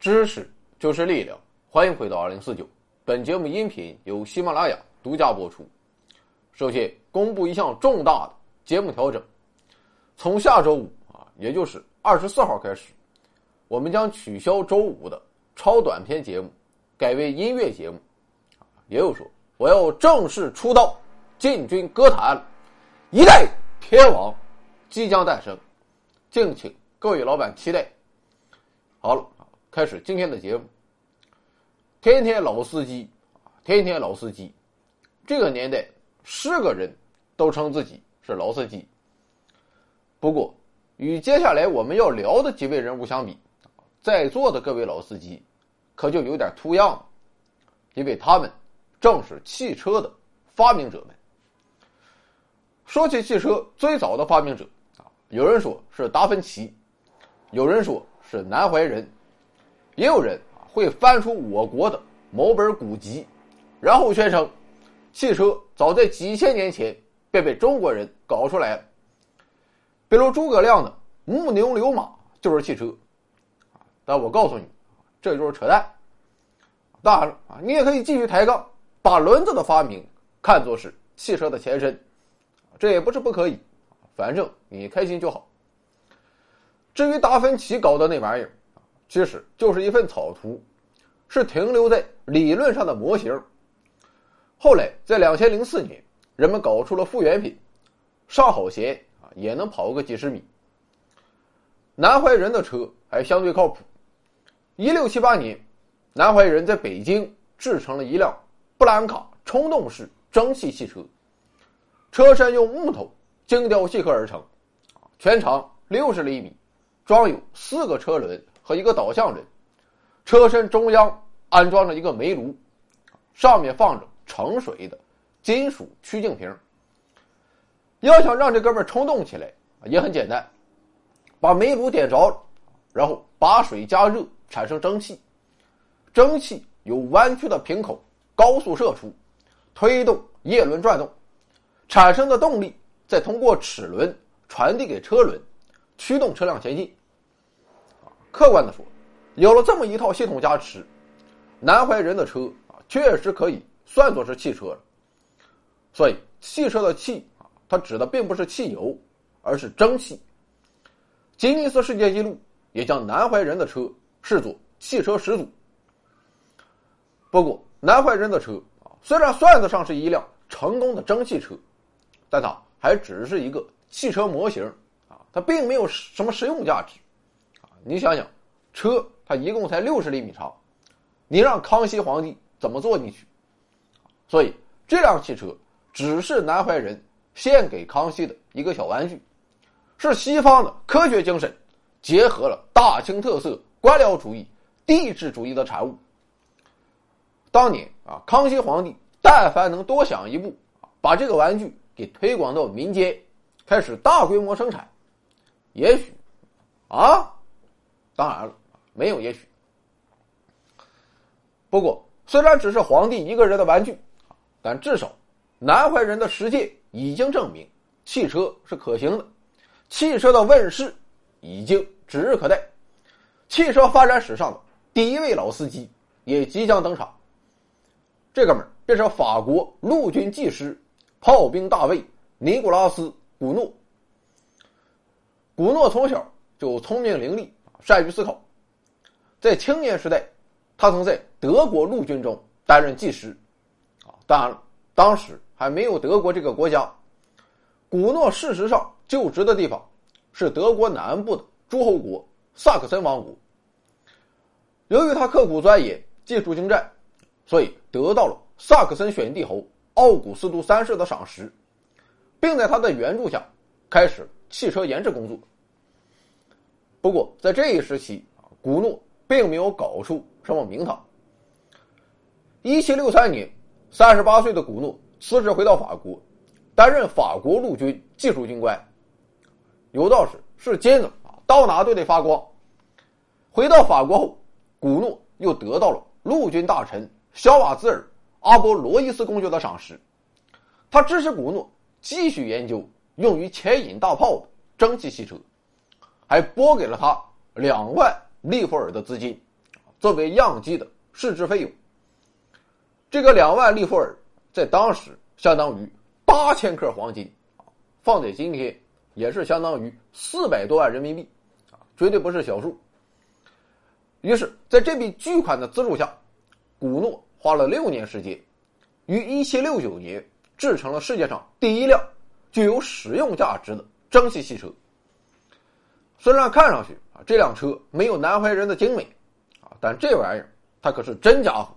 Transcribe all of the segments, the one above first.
知识就是力量，欢迎回到二零四九。本节目音频由喜马拉雅独家播出。首先公布一项重大的节目调整，从下周五啊，也就是二十四号开始，我们将取消周五的超短篇节目，改为音乐节目。也有说我要正式出道，进军歌坛了，一代天王即将诞生，敬请各位老板期待。好了，开始今天的节目。天天老司机，天天老司机，这个年代是个人都称自己是老司机。不过，与接下来我们要聊的几位人物相比，在座的各位老司机可就有点突样了，因为他们。正是汽车的发明者们。说起汽车最早的发明者啊，有人说是达芬奇，有人说是南怀仁，也有人会翻出我国的某本古籍，然后宣称汽车早在几千年前便被中国人搞出来了。比如诸葛亮的木牛流马就是汽车，但我告诉你，这就是扯淡。当然了啊，你也可以继续抬杠。把轮子的发明看作是汽车的前身，这也不是不可以，反正你开心就好。至于达芬奇搞的那玩意儿，其实就是一份草图，是停留在理论上的模型。后来在两千零四年，人们搞出了复原品，上好弦啊也能跑个几十米。南怀仁的车还相对靠谱。一六七八年，南怀仁在北京制成了一辆。布兰卡冲动式蒸汽汽车，车身用木头精雕细刻而成，全长六十厘米，装有四个车轮和一个导向轮，车身中央安装着一个煤炉，上面放着盛水的金属曲径瓶。要想让这哥们冲动起来也很简单，把煤炉点着，然后把水加热产生蒸汽，蒸汽由弯曲的瓶口。高速射出，推动叶轮转动，产生的动力再通过齿轮传递给车轮，驱动车辆前进。客观的说，有了这么一套系统加持，南怀仁的车啊，确实可以算作是汽车了。所以，汽车的“汽”啊，它指的并不是汽油，而是蒸汽。吉尼斯世界纪录也将南怀仁的车视作汽车始祖。不过，南怀仁的车啊，虽然算得上是一辆成功的蒸汽车，但它还只是一个汽车模型啊，它并没有什么实用价值。你想想，车它一共才六十厘米长，你让康熙皇帝怎么坐进去？所以这辆汽车只是南怀仁献给康熙的一个小玩具，是西方的科学精神结合了大清特色官僚主义、帝制主义的产物。当年啊，康熙皇帝但凡能多想一步把这个玩具给推广到民间，开始大规模生产，也许，啊，当然了，没有也许。不过，虽然只是皇帝一个人的玩具，但至少南怀仁的实践已经证明汽车是可行的，汽车的问世已经指日可待，汽车发展史上的第一位老司机也即将登场。这哥们儿便是法国陆军技师、炮兵大尉尼古拉斯·古诺。古诺从小就聪明伶俐，善于思考。在青年时代，他曾在德国陆军中担任技师。啊，当然了，当时还没有德国这个国家。古诺事实上就职的地方是德国南部的诸侯国萨克森王国。由于他刻苦钻研，技术精湛。所以得到了萨克森选帝侯奥古斯都三世的赏识，并在他的援助下开始汽车研制工作。不过在这一时期古诺并没有搞出什么名堂。一七六三年，三十八岁的古诺辞职回到法国，担任法国陆军技术军官。有道是是金子啊，到哪都得发光。回到法国后，古诺又得到了陆军大臣。小瓦兹尔阿波罗伊斯公爵的赏识，他支持古诺继续研究用于牵引大炮的蒸汽汽车，还拨给了他两万利弗尔的资金，作为样机的试制费用。这个两万利弗尔在当时相当于八千克黄金，放在今天也是相当于四百多万人民币，啊，绝对不是小数。于是，在这笔巨款的资助下，古诺花了六年时间，于一七六九年制成了世界上第一辆具有实用价值的蒸汽汽车。虽然看上去啊，这辆车没有南怀仁的精美，啊，但这玩意儿它可是真家伙，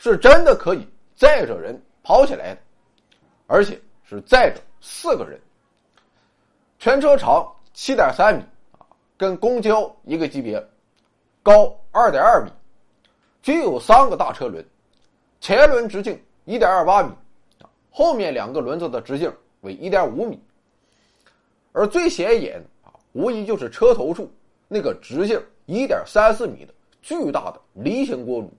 是真的可以载着人跑起来的，而且是载着四个人。全车长七点三米，啊，跟公交一个级别。高二点二米，具有三个大车轮，前轮直径一点二八米，后面两个轮子的直径为一点五米。而最显眼，无疑就是车头处那个直径一点三四米的巨大的梨形锅炉，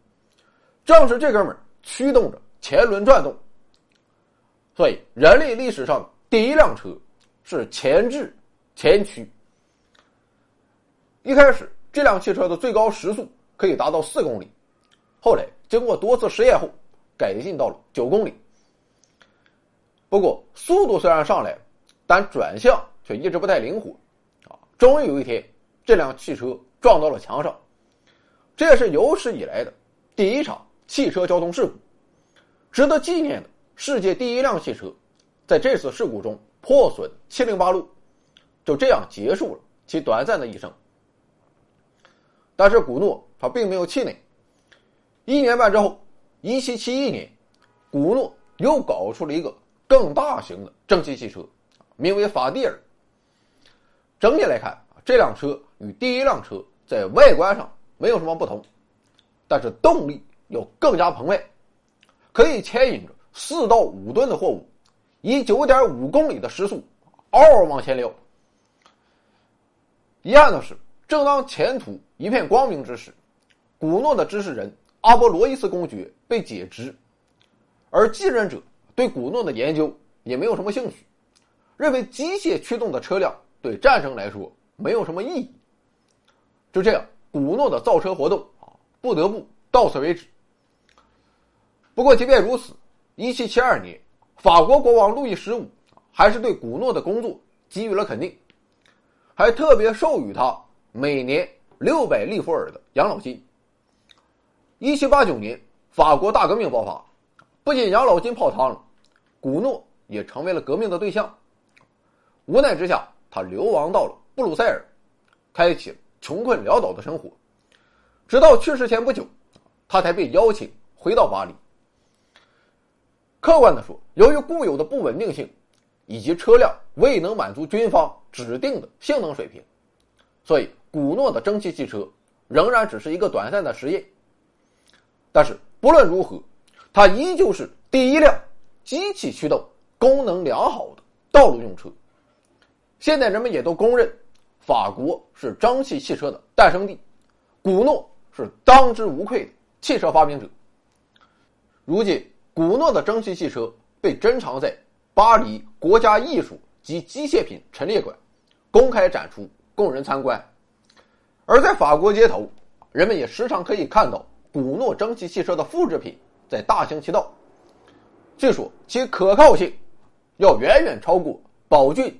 正是这哥们儿驱动着前轮转动。所以，人类历史上第一辆车是前置前驱。一开始。这辆汽车的最高时速可以达到四公里，后来经过多次实验后，改进到了九公里。不过速度虽然上来，但转向却一直不太灵活，终于有一天，这辆汽车撞到了墙上，这也是有史以来的第一场汽车交通事故。值得纪念的世界第一辆汽车，在这次事故中破损七零八落，就这样结束了其短暂的一生。但是古诺他并没有气馁。一年半之后，一七七一年，古诺又搞出了一个更大型的蒸汽汽车，名为法蒂尔。整体来看这辆车与第一辆车在外观上没有什么不同，但是动力要更加澎湃，可以牵引着四到五吨的货物，以九点五公里的时速嗷嗷往前撩。遗憾的是。正当前途一片光明之时，古诺的知识人阿波罗伊斯公爵被解职，而继任者对古诺的研究也没有什么兴趣，认为机械驱动的车辆对战争来说没有什么意义。就这样，古诺的造车活动啊不得不到此为止。不过，即便如此，一七七二年，法国国王路易十五还是对古诺的工作给予了肯定，还特别授予他。每年六百利弗尔的养老金。一七八九年，法国大革命爆发，不仅养老金泡汤了，古诺也成为了革命的对象。无奈之下，他流亡到了布鲁塞尔，开启了穷困潦倒的生活。直到去世前不久，他才被邀请回到巴黎。客观的说，由于固有的不稳定性，以及车辆未能满足军方指定的性能水平，所以。古诺的蒸汽汽车仍然只是一个短暂的实验，但是不论如何，它依旧是第一辆机器驱动、功能良好的道路用车。现在人们也都公认，法国是蒸汽汽车的诞生地，古诺是当之无愧的汽车发明者。如今，古诺的蒸汽汽车被珍藏在巴黎国家艺术及机械品陈列馆，公开展出，供人参观。而在法国街头，人们也时常可以看到古诺蒸汽汽车的复制品在大行其道。据说其可靠性要远远超过宝骏